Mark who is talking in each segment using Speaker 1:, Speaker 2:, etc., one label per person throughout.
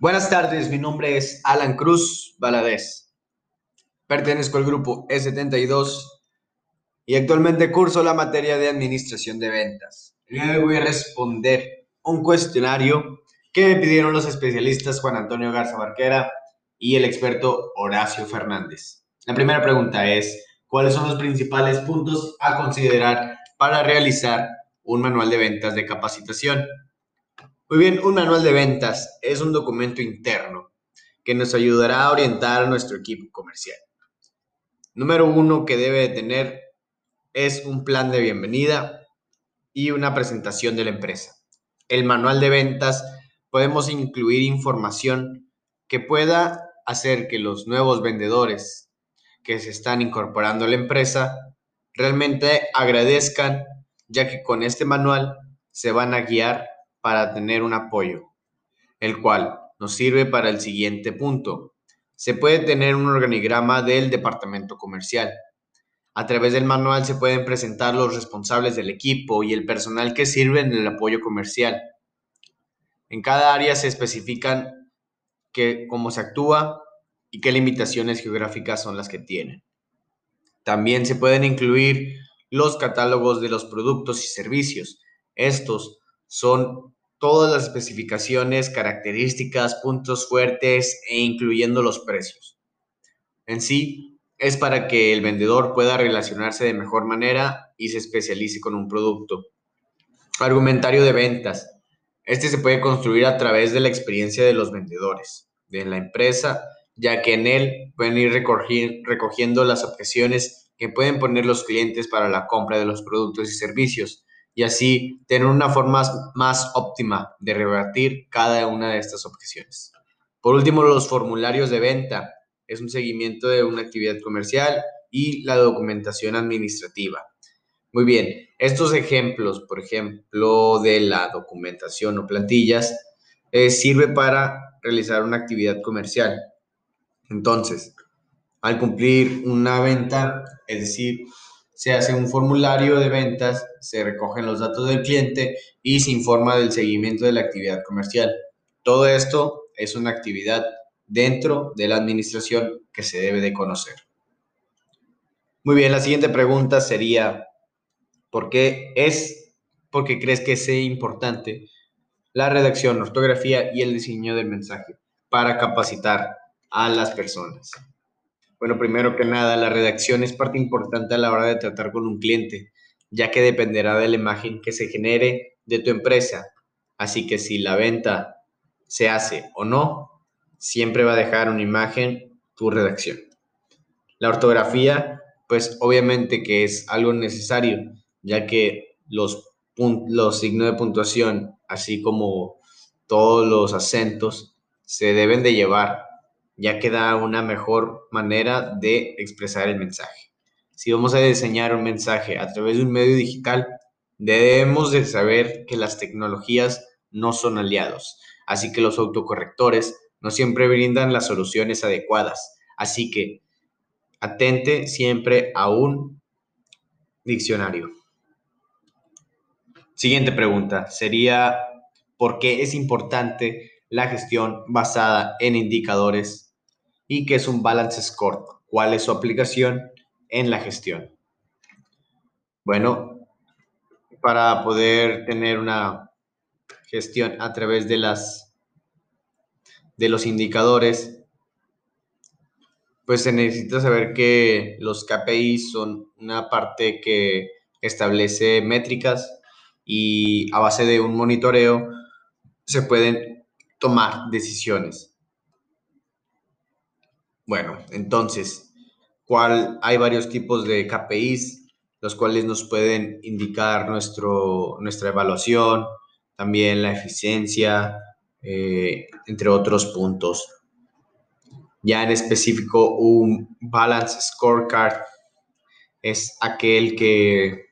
Speaker 1: Buenas tardes, mi nombre es Alan Cruz Valadez. Pertenezco al grupo E72 y actualmente curso la materia de administración de ventas. hoy voy a responder un cuestionario que me pidieron los especialistas Juan Antonio Garza Barquera y el experto Horacio Fernández. La primera pregunta es, ¿cuáles son los principales puntos a considerar para realizar un manual de ventas de capacitación? Muy bien, un manual de ventas es un documento interno que nos ayudará a orientar a nuestro equipo comercial. Número uno que debe tener es un plan de bienvenida y una presentación de la empresa. El manual de ventas podemos incluir información que pueda hacer que los nuevos vendedores que se están incorporando a la empresa realmente agradezcan, ya que con este manual se van a guiar para tener un apoyo, el cual nos sirve para el siguiente punto. Se puede tener un organigrama del departamento comercial. A través del manual se pueden presentar los responsables del equipo y el personal que sirve en el apoyo comercial. En cada área se especifican cómo se actúa y qué limitaciones geográficas son las que tienen. También se pueden incluir los catálogos de los productos y servicios. Estos son todas las especificaciones, características, puntos fuertes e incluyendo los precios. En sí, es para que el vendedor pueda relacionarse de mejor manera y se especialice con un producto. Argumentario de ventas. Este se puede construir a través de la experiencia de los vendedores, de la empresa, ya que en él pueden ir recogiendo las objeciones que pueden poner los clientes para la compra de los productos y servicios y así tener una forma más óptima de rebatir cada una de estas objeciones. Por último, los formularios de venta. Es un seguimiento de una actividad comercial y la documentación administrativa. Muy bien, estos ejemplos, por ejemplo, de la documentación o plantillas, eh, sirve para realizar una actividad comercial. Entonces, al cumplir una venta, es decir, se hace un formulario de ventas, se recogen los datos del cliente y se informa del seguimiento de la actividad comercial. Todo esto es una actividad dentro de la administración que se debe de conocer. Muy bien, la siguiente pregunta sería, ¿por qué es, por qué crees que es importante la redacción, ortografía y el diseño del mensaje para capacitar a las personas? Bueno, primero que nada, la redacción es parte importante a la hora de tratar con un cliente, ya que dependerá de la imagen que se genere de tu empresa. Así que si la venta se hace o no, siempre va a dejar una imagen tu redacción. La ortografía, pues obviamente que es algo necesario, ya que los, los signos de puntuación, así como todos los acentos, se deben de llevar ya que da una mejor manera de expresar el mensaje. Si vamos a diseñar un mensaje a través de un medio digital, debemos de saber que las tecnologías no son aliados, así que los autocorrectores no siempre brindan las soluciones adecuadas, así que atente siempre a un diccionario. Siguiente pregunta sería, ¿por qué es importante la gestión basada en indicadores y qué es un balance score, cuál es su aplicación en la gestión. Bueno, para poder tener una gestión a través de las de los indicadores, pues se necesita saber que los KPI son una parte que establece métricas y a base de un monitoreo se pueden tomar decisiones. Bueno, entonces, ¿cuál, hay varios tipos de KPIs, los cuales nos pueden indicar nuestro, nuestra evaluación, también la eficiencia, eh, entre otros puntos. Ya en específico, un Balance Scorecard es aquel que,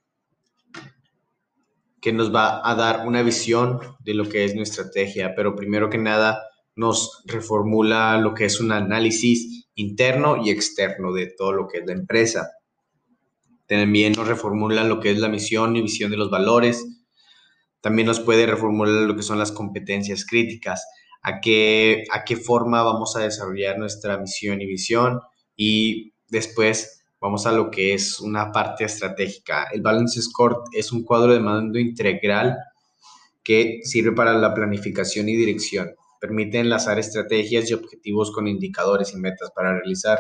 Speaker 1: que nos va a dar una visión de lo que es nuestra estrategia, pero primero que nada nos reformula lo que es un análisis interno y externo de todo lo que es la empresa. También nos reformula lo que es la misión y visión de los valores. También nos puede reformular lo que son las competencias críticas. a qué, a qué forma vamos a desarrollar nuestra misión y visión y después vamos a lo que es una parte estratégica. El Balance Score es un cuadro de mando integral que sirve para la planificación y dirección. Permite enlazar estrategias y objetivos con indicadores y metas para realizar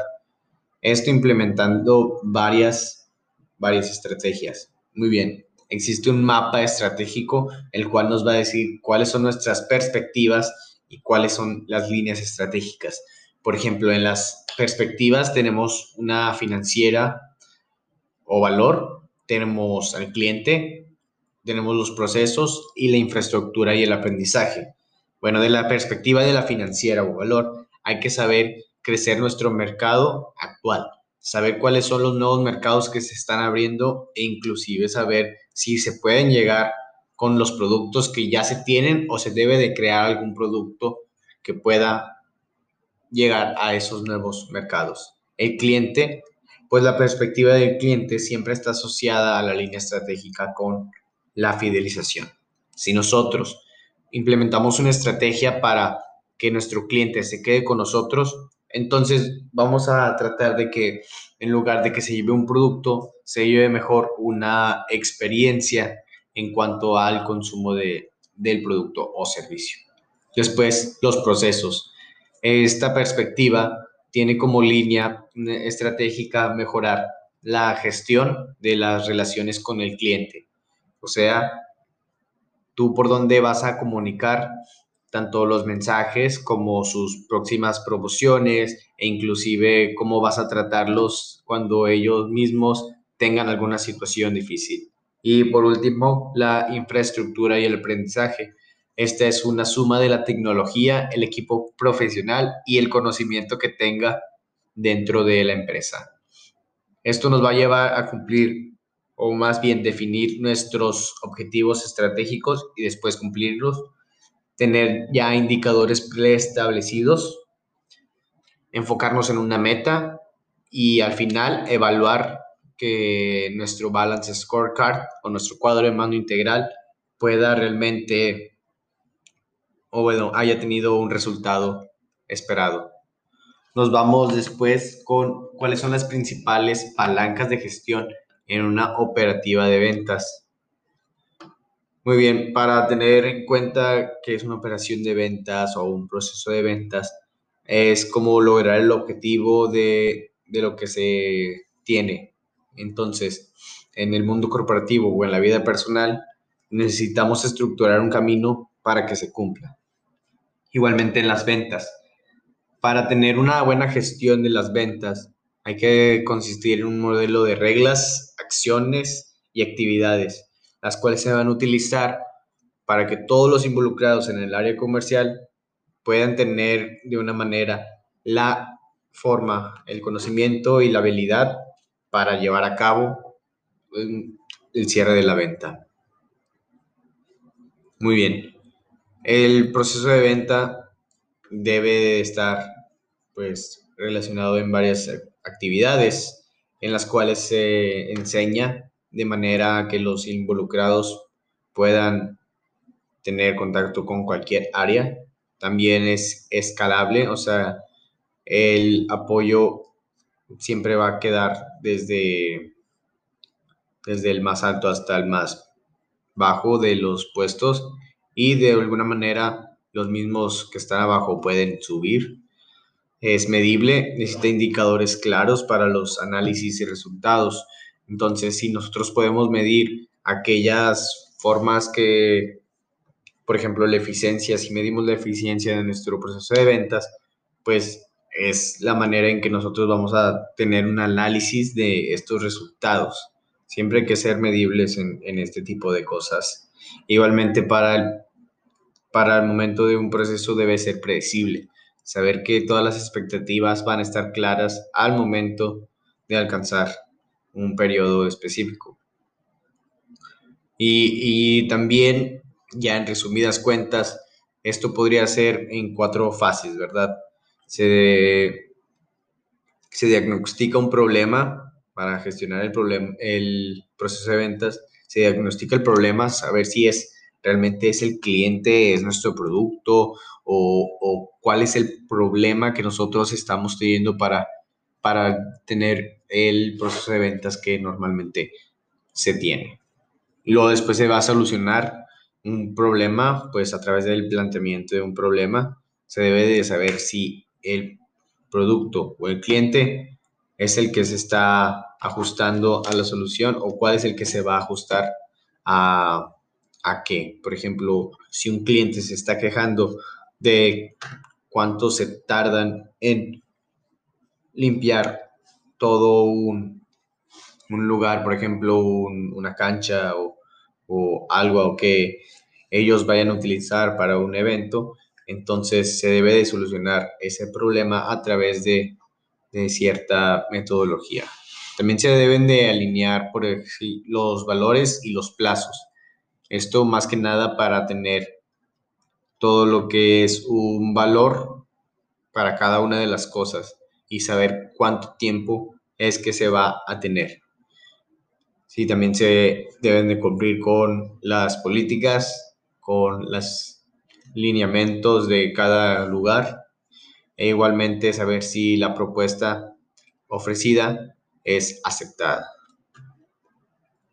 Speaker 1: esto implementando varias, varias estrategias. Muy bien, existe un mapa estratégico el cual nos va a decir cuáles son nuestras perspectivas y cuáles son las líneas estratégicas. Por ejemplo, en las perspectivas tenemos una financiera o valor, tenemos al cliente, tenemos los procesos y la infraestructura y el aprendizaje. Bueno, de la perspectiva de la financiera o valor, hay que saber crecer nuestro mercado actual, saber cuáles son los nuevos mercados que se están abriendo e inclusive saber si se pueden llegar con los productos que ya se tienen o se debe de crear algún producto que pueda llegar a esos nuevos mercados. El cliente, pues la perspectiva del cliente siempre está asociada a la línea estratégica con la fidelización. Si nosotros implementamos una estrategia para que nuestro cliente se quede con nosotros, entonces vamos a tratar de que en lugar de que se lleve un producto, se lleve mejor una experiencia en cuanto al consumo de, del producto o servicio. Después, los procesos. Esta perspectiva tiene como línea estratégica mejorar la gestión de las relaciones con el cliente. O sea, tú por dónde vas a comunicar tanto los mensajes como sus próximas promociones e inclusive cómo vas a tratarlos cuando ellos mismos tengan alguna situación difícil. Y por último, la infraestructura y el aprendizaje. Esta es una suma de la tecnología, el equipo profesional y el conocimiento que tenga dentro de la empresa. Esto nos va a llevar a cumplir o más bien definir nuestros objetivos estratégicos y después cumplirlos tener ya indicadores preestablecidos, enfocarnos en una meta y al final evaluar que nuestro balance scorecard o nuestro cuadro de mando integral pueda realmente o bueno, haya tenido un resultado esperado. Nos vamos después con cuáles son las principales palancas de gestión en una operativa de ventas. Muy bien, para tener en cuenta que es una operación de ventas o un proceso de ventas, es como lograr el objetivo de, de lo que se tiene. Entonces, en el mundo corporativo o en la vida personal, necesitamos estructurar un camino para que se cumpla. Igualmente en las ventas. Para tener una buena gestión de las ventas, hay que consistir en un modelo de reglas, acciones y actividades las cuales se van a utilizar para que todos los involucrados en el área comercial puedan tener de una manera la forma, el conocimiento y la habilidad para llevar a cabo mm, el cierre de la venta. Muy bien. El proceso de venta debe estar pues relacionado en varias actividades en las cuales se enseña de manera que los involucrados puedan tener contacto con cualquier área. También es escalable, o sea, el apoyo siempre va a quedar desde, desde el más alto hasta el más bajo de los puestos y de alguna manera los mismos que están abajo pueden subir. Es medible, necesita indicadores claros para los análisis y resultados. Entonces, si nosotros podemos medir aquellas formas que, por ejemplo, la eficiencia, si medimos la eficiencia de nuestro proceso de ventas, pues es la manera en que nosotros vamos a tener un análisis de estos resultados. Siempre hay que ser medibles en, este tipo de cosas. Igualmente para el, para el momento de un proceso debe ser predecible. Saber que todas las expectativas van a estar claras al momento de alcanzar un periodo específico. Y, también, ya en resumidas cuentas, esto podría ser en cuatro fases, ¿verdad? Se, se diagnostica un problema para gestionar el, problema, el proceso de ventas, se diagnostica el problema, saber si es realmente es el cliente, es nuestro producto o, cuál es el problema que nosotros estamos teniendo para, para tener el proceso de ventas que normalmente se tiene. Luego después se va a solucionar un problema, pues a través del planteamiento de un problema, se debe de saber si el producto o el cliente es el que se está ajustando a la solución o cuál es el que se va a ajustar a, a qué. Por ejemplo, si un cliente se está quejando de cuánto se tardan en limpiar todo un, lugar, por ejemplo, una cancha o, o algo que ellos vayan a utilizar para un evento, entonces se debe de solucionar ese problema a través de, de cierta metodología. También se deben de alinear por los valores y los plazos. Esto más que nada para tener todo lo que es un valor para cada una de las cosas y saber cuánto tiempo es que se va a tener. Sí, también se deben de cumplir con las políticas, con los lineamientos de cada lugar e igualmente saber si la propuesta ofrecida es aceptada.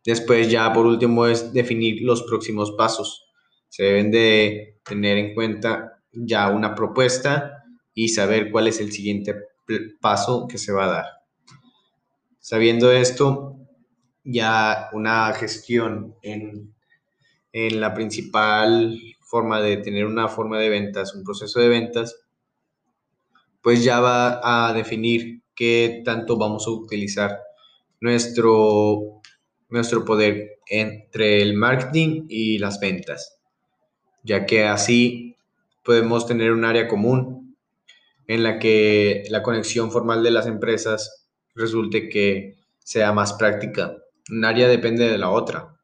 Speaker 1: Después ya por último es definir los próximos pasos. Se deben de tener en cuenta ya una propuesta y saber cuál es el siguiente paso que se va a dar. Sabiendo esto, ya una gestión en, en la principal forma de tener una forma de ventas, un proceso de ventas, pues ya va a definir qué tanto vamos a utilizar nuestro, nuestro poder entre el marketing y las ventas, ya que así podemos tener un área común en la que la conexión formal de las empresas resulte que sea más práctica. Un área depende de la otra.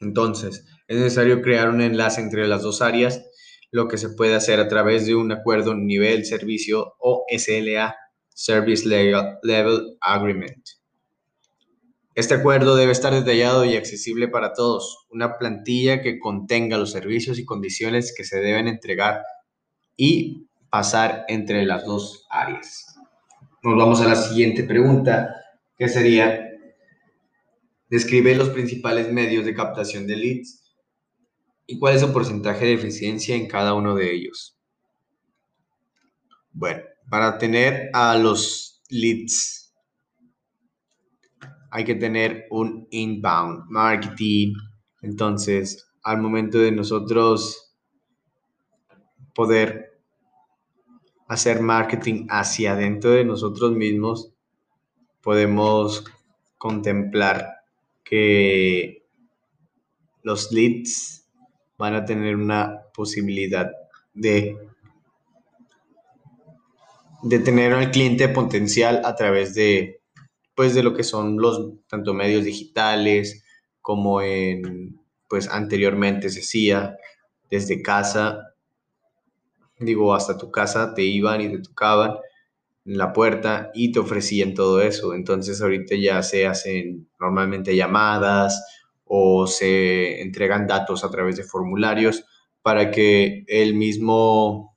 Speaker 1: Entonces, es necesario crear un enlace entre las dos áreas, lo que se puede hacer a través de un acuerdo nivel servicio o SLA, Service Level Agreement. Este acuerdo debe estar detallado y accesible para todos, una plantilla que contenga los servicios y condiciones que se deben entregar y pasar entre las dos áreas. Nos vamos a la siguiente pregunta, que sería, describe los principales medios de captación de leads y cuál es su porcentaje de eficiencia en cada uno de ellos. Bueno, para tener a los leads hay que tener un inbound marketing. Entonces, al momento de nosotros poder hacer marketing hacia adentro de nosotros mismos, podemos contemplar que los leads van a tener una posibilidad de, de tener al cliente potencial a través de pues de lo que son los tanto medios digitales como en pues anteriormente se hacía desde casa. Digo hasta tu casa te iban y te tocaban en la puerta y te ofrecían todo eso. Entonces ahorita ya se hacen normalmente llamadas o se entregan datos a través de formularios para que el mismo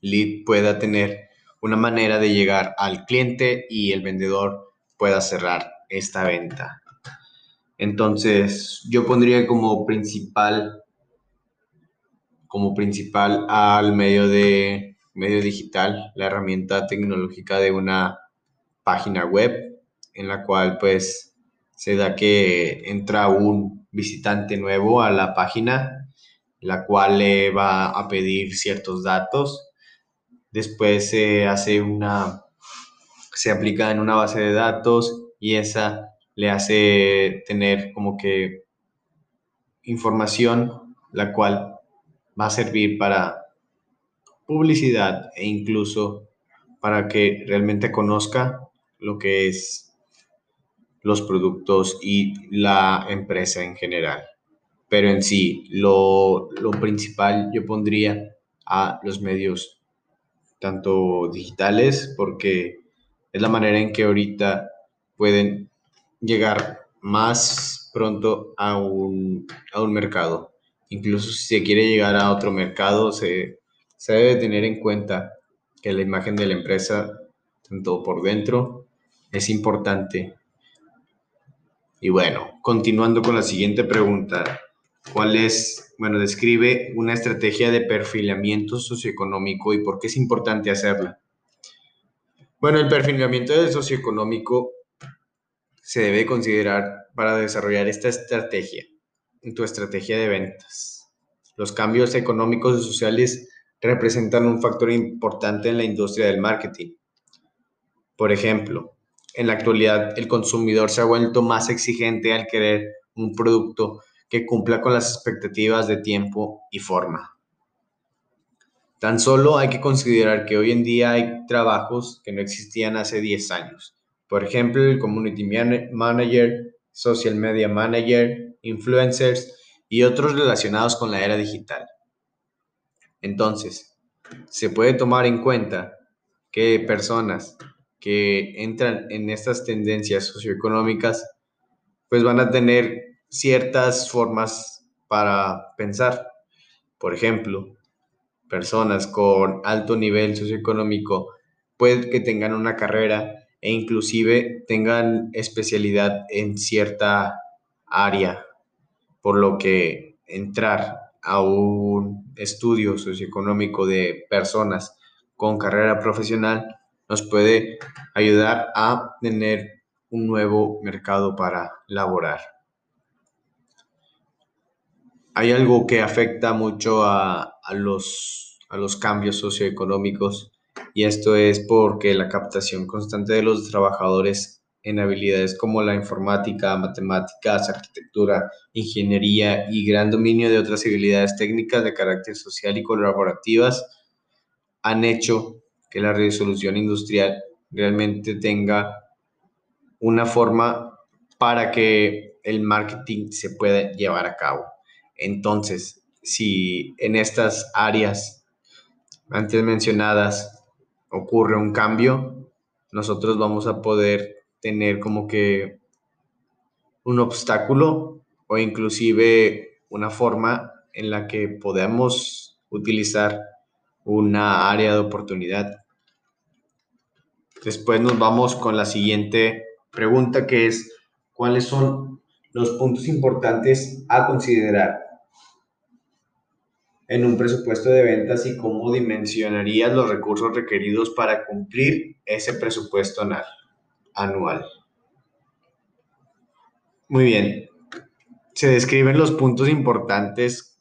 Speaker 1: lead pueda tener una manera de llegar al cliente y el vendedor pueda cerrar esta venta. Entonces, yo pondría como principal, como principal al medio de medio digital, la herramienta tecnológica de una página web en la cual pues se da que entra un visitante nuevo a la página, la cual le va a pedir ciertos datos. Después se hace una se aplica en una base de datos y esa le hace tener como que información la cual va a servir para publicidad e incluso para que realmente conozca lo que es los productos y la empresa en general. Pero en sí, lo, lo principal yo pondría a los medios, tanto digitales, porque es la manera en que ahorita pueden llegar más pronto a un, mercado. Incluso si se quiere llegar a otro mercado, se se debe tener en cuenta que la imagen de la empresa, tanto por dentro, es importante. Y bueno, continuando con la siguiente pregunta, ¿cuál es, bueno, describe una estrategia de perfilamiento socioeconómico y por qué es importante hacerla? Bueno, el perfilamiento socioeconómico se debe considerar para desarrollar esta estrategia tu estrategia de ventas. Los cambios económicos y sociales representan un factor importante en la industria del marketing. Por ejemplo, en la actualidad el consumidor se ha vuelto más exigente al querer un producto que cumpla con las expectativas de tiempo y forma. Tan solo hay que considerar que hoy en día hay trabajos que no existían hace 10 años. Por ejemplo, el Community Manager, Social Media Manager, Influencers y otros relacionados con la era digital. Entonces, se puede tomar en cuenta que personas que entran en estas tendencias socioeconómicas, pues van a tener ciertas formas para pensar. Por ejemplo, personas con alto nivel socioeconómico puede que tengan una carrera e inclusive tengan especialidad en cierta área, por lo que entrar a un estudio socioeconómico de personas con carrera profesional nos puede ayudar a tener un nuevo mercado para laborar. Hay algo que afecta mucho a, los, cambios socioeconómicos y esto es porque la captación constante de los trabajadores en habilidades como la informática, matemáticas, arquitectura, ingeniería y gran dominio de otras habilidades técnicas de carácter social y colaborativas han hecho que la resolución industrial realmente tenga una forma para que el marketing se pueda llevar a cabo. Entonces, si en estas áreas antes mencionadas ocurre un cambio, nosotros vamos a poder tener como que un obstáculo o inclusive una forma en la que podamos utilizar una área de oportunidad. Después nos vamos con la siguiente pregunta que es, ¿cuáles son los puntos importantes a considerar en un presupuesto de ventas y cómo dimensionarías los recursos requeridos para cumplir ese presupuesto anual? Muy bien. Se describen los puntos importantes.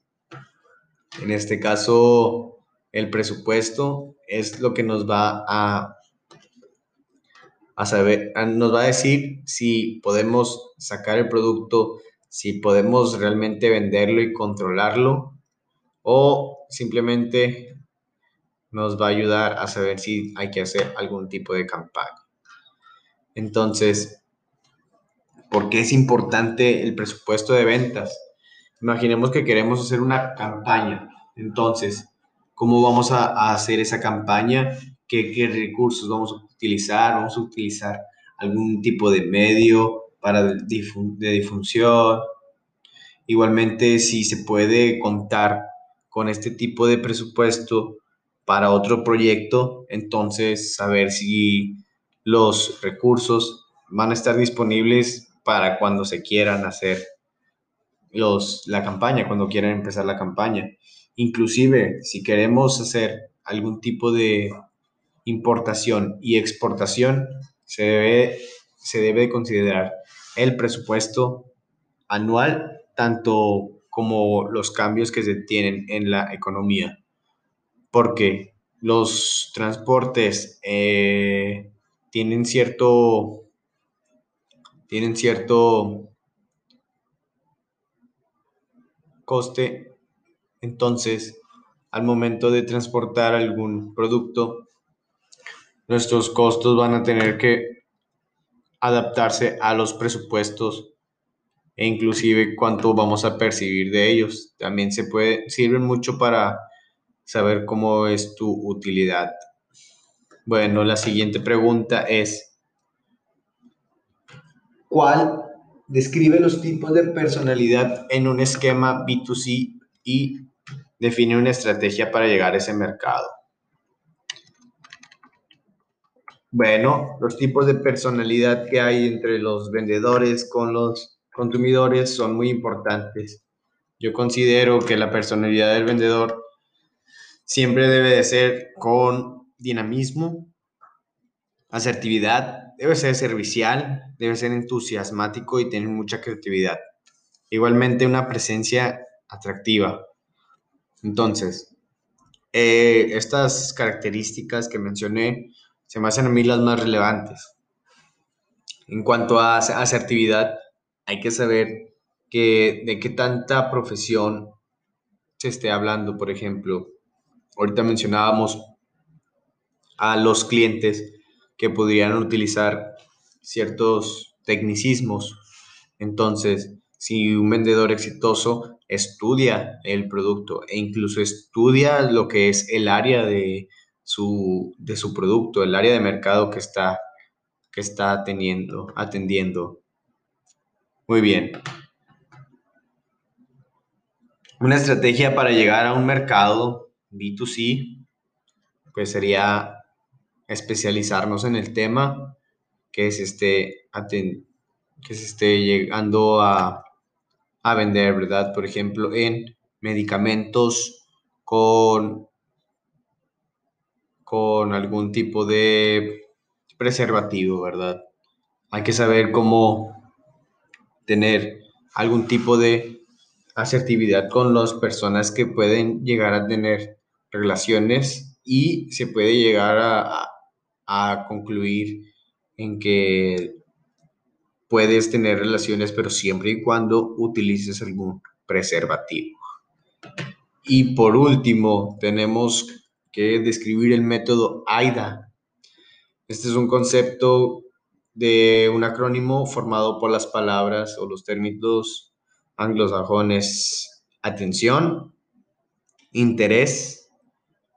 Speaker 1: En este caso, el presupuesto es lo que nos va a, a saber, nos va a decir si podemos sacar el producto, si podemos realmente venderlo y controlarlo, o simplemente nos va a ayudar a saber si hay que hacer algún tipo de campaña. Entonces, ¿por qué es importante el presupuesto de ventas? Imaginemos que queremos hacer una campaña. Entonces, ¿cómo vamos a, hacer esa campaña? ¿Qué, recursos vamos a utilizar? ¿Vamos a utilizar algún tipo de medio para de difusión? Igualmente, si se puede contar con este tipo de presupuesto para otro proyecto, entonces saber si los recursos van a estar disponibles para cuando se quieran hacer los, la campaña, cuando quieran empezar la campaña. Inclusive, si queremos hacer algún tipo de importación y exportación, se debe, se debe considerar el presupuesto anual, tanto como los cambios que se tienen en la economía. Porque los transportes eh, tienen cierto, tienen cierto coste, entonces al momento de transportar algún producto, nuestros costos van a tener que adaptarse a los presupuestos e inclusive cuánto vamos a percibir de ellos. También se puede, sirven mucho para saber cómo es tu utilidad bueno, la siguiente pregunta es, ¿cuál describe los tipos de personalidad en un esquema B2C y define una estrategia para llegar a ese mercado. Bueno, los tipos de personalidad que hay entre los vendedores con los consumidores son muy importantes. Yo considero que la personalidad del vendedor siempre debe de ser con dinamismo, asertividad, debe ser servicial, debe ser entusiasmático y tener mucha creatividad. Igualmente una presencia atractiva. Entonces, eh, estas características que mencioné se me hacen a mí las más relevantes. En cuanto a asertividad, hay que saber que, de qué tanta profesión se esté hablando, por ejemplo. Ahorita mencionábamos a los clientes que podrían utilizar ciertos tecnicismos. Entonces, si un vendedor exitoso estudia el producto e incluso estudia lo que es el área de su, de su producto, el área de mercado que está, que está teniendo, atendiendo. Muy bien. Una estrategia para llegar a un mercado B2C, pues sería especializarnos en el tema que se esté, que se esté llegando a, a vender, ¿verdad? Por ejemplo, en medicamentos con, con algún tipo de preservativo, ¿verdad? Hay que saber cómo tener algún tipo de asertividad con las personas que pueden llegar a tener relaciones y se puede llegar a, a concluir en que puedes tener relaciones, pero siempre y cuando utilices algún preservativo. Y por último, tenemos que describir el método AIDA. Este es un concepto de un acrónimo formado por las palabras o los términos anglosajones atención, interés,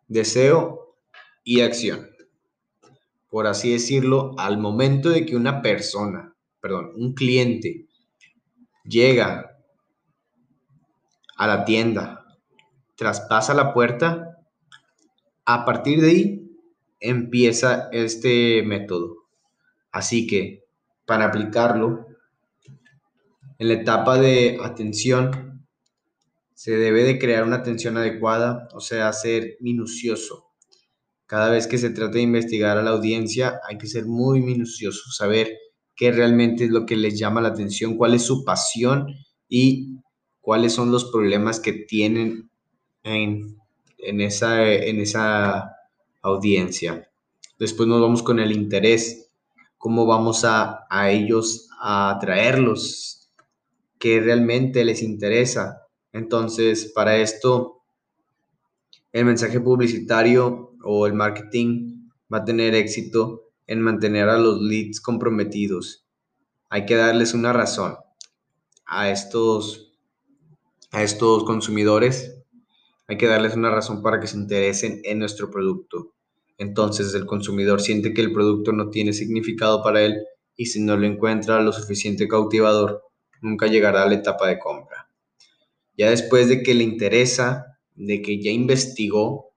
Speaker 1: deseo y acción por así decirlo, al momento de que una persona, perdón, un cliente llega a la tienda, traspasa la puerta, a partir de ahí empieza este método. Así que para aplicarlo, en la etapa de atención, se debe de crear una atención adecuada, o sea, ser minucioso, cada vez que se trata de investigar a la audiencia hay que ser muy minucioso, saber qué realmente es lo que les llama la atención, cuál es su pasión y cuáles son los problemas que tienen en, esa, en esa audiencia. Después nos vamos con el interés, cómo vamos a, a ellos a atraerlos, qué realmente les interesa. Entonces, para esto, el mensaje publicitario o el marketing va a tener éxito en mantener a los leads comprometidos. Hay que darles una razón a estos, a estos consumidores. Hay que darles una razón para que se interesen en nuestro producto. Entonces el consumidor siente que el producto no tiene significado para él y si no lo encuentra lo suficiente cautivador, nunca llegará a la etapa de compra. Ya después de que le interesa, de que ya investigó,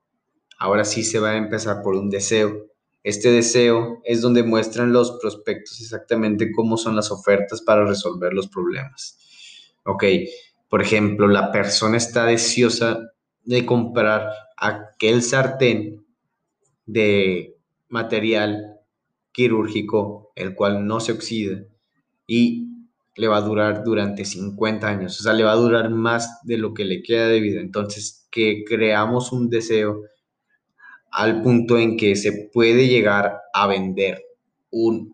Speaker 1: Ahora sí se va a empezar por un deseo. Este deseo es donde muestran los prospectos exactamente cómo son las ofertas para resolver los problemas. Ok, por ejemplo, la persona está deseosa de comprar aquel sartén de material quirúrgico, el cual no se oxida y le va a durar durante 50 años, o sea, le va a durar más de lo que le queda de vida. Entonces, que creamos un deseo al punto en que se puede llegar a vender un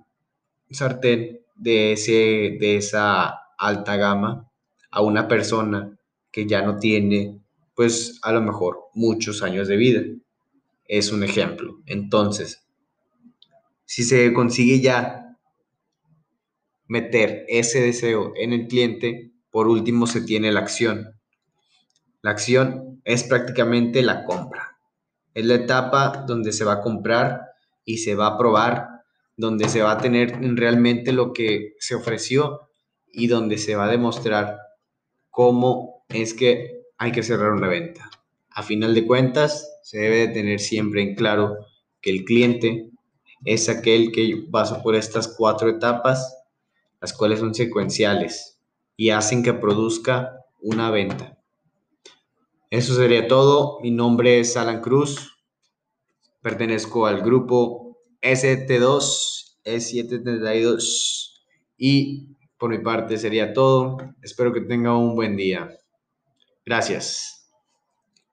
Speaker 1: sartén de, ese, de esa alta gama a una persona que ya no tiene, pues a lo mejor muchos años de vida. Es un ejemplo. Entonces, si se consigue ya meter ese deseo en el cliente, por último se tiene la acción. La acción es prácticamente la compra. Es la etapa donde se va a comprar y se va a probar, donde se va a tener realmente lo que se ofreció y donde se va a demostrar cómo es que hay que cerrar una venta. A final de cuentas, se debe de tener siempre en claro que el cliente es aquel que pasa por estas cuatro etapas, las cuales son secuenciales y hacen que produzca una venta. Eso sería todo. Mi nombre es Alan Cruz. Pertenezco al grupo ST2, E732 y por mi parte sería todo. Espero que tenga un buen día. Gracias.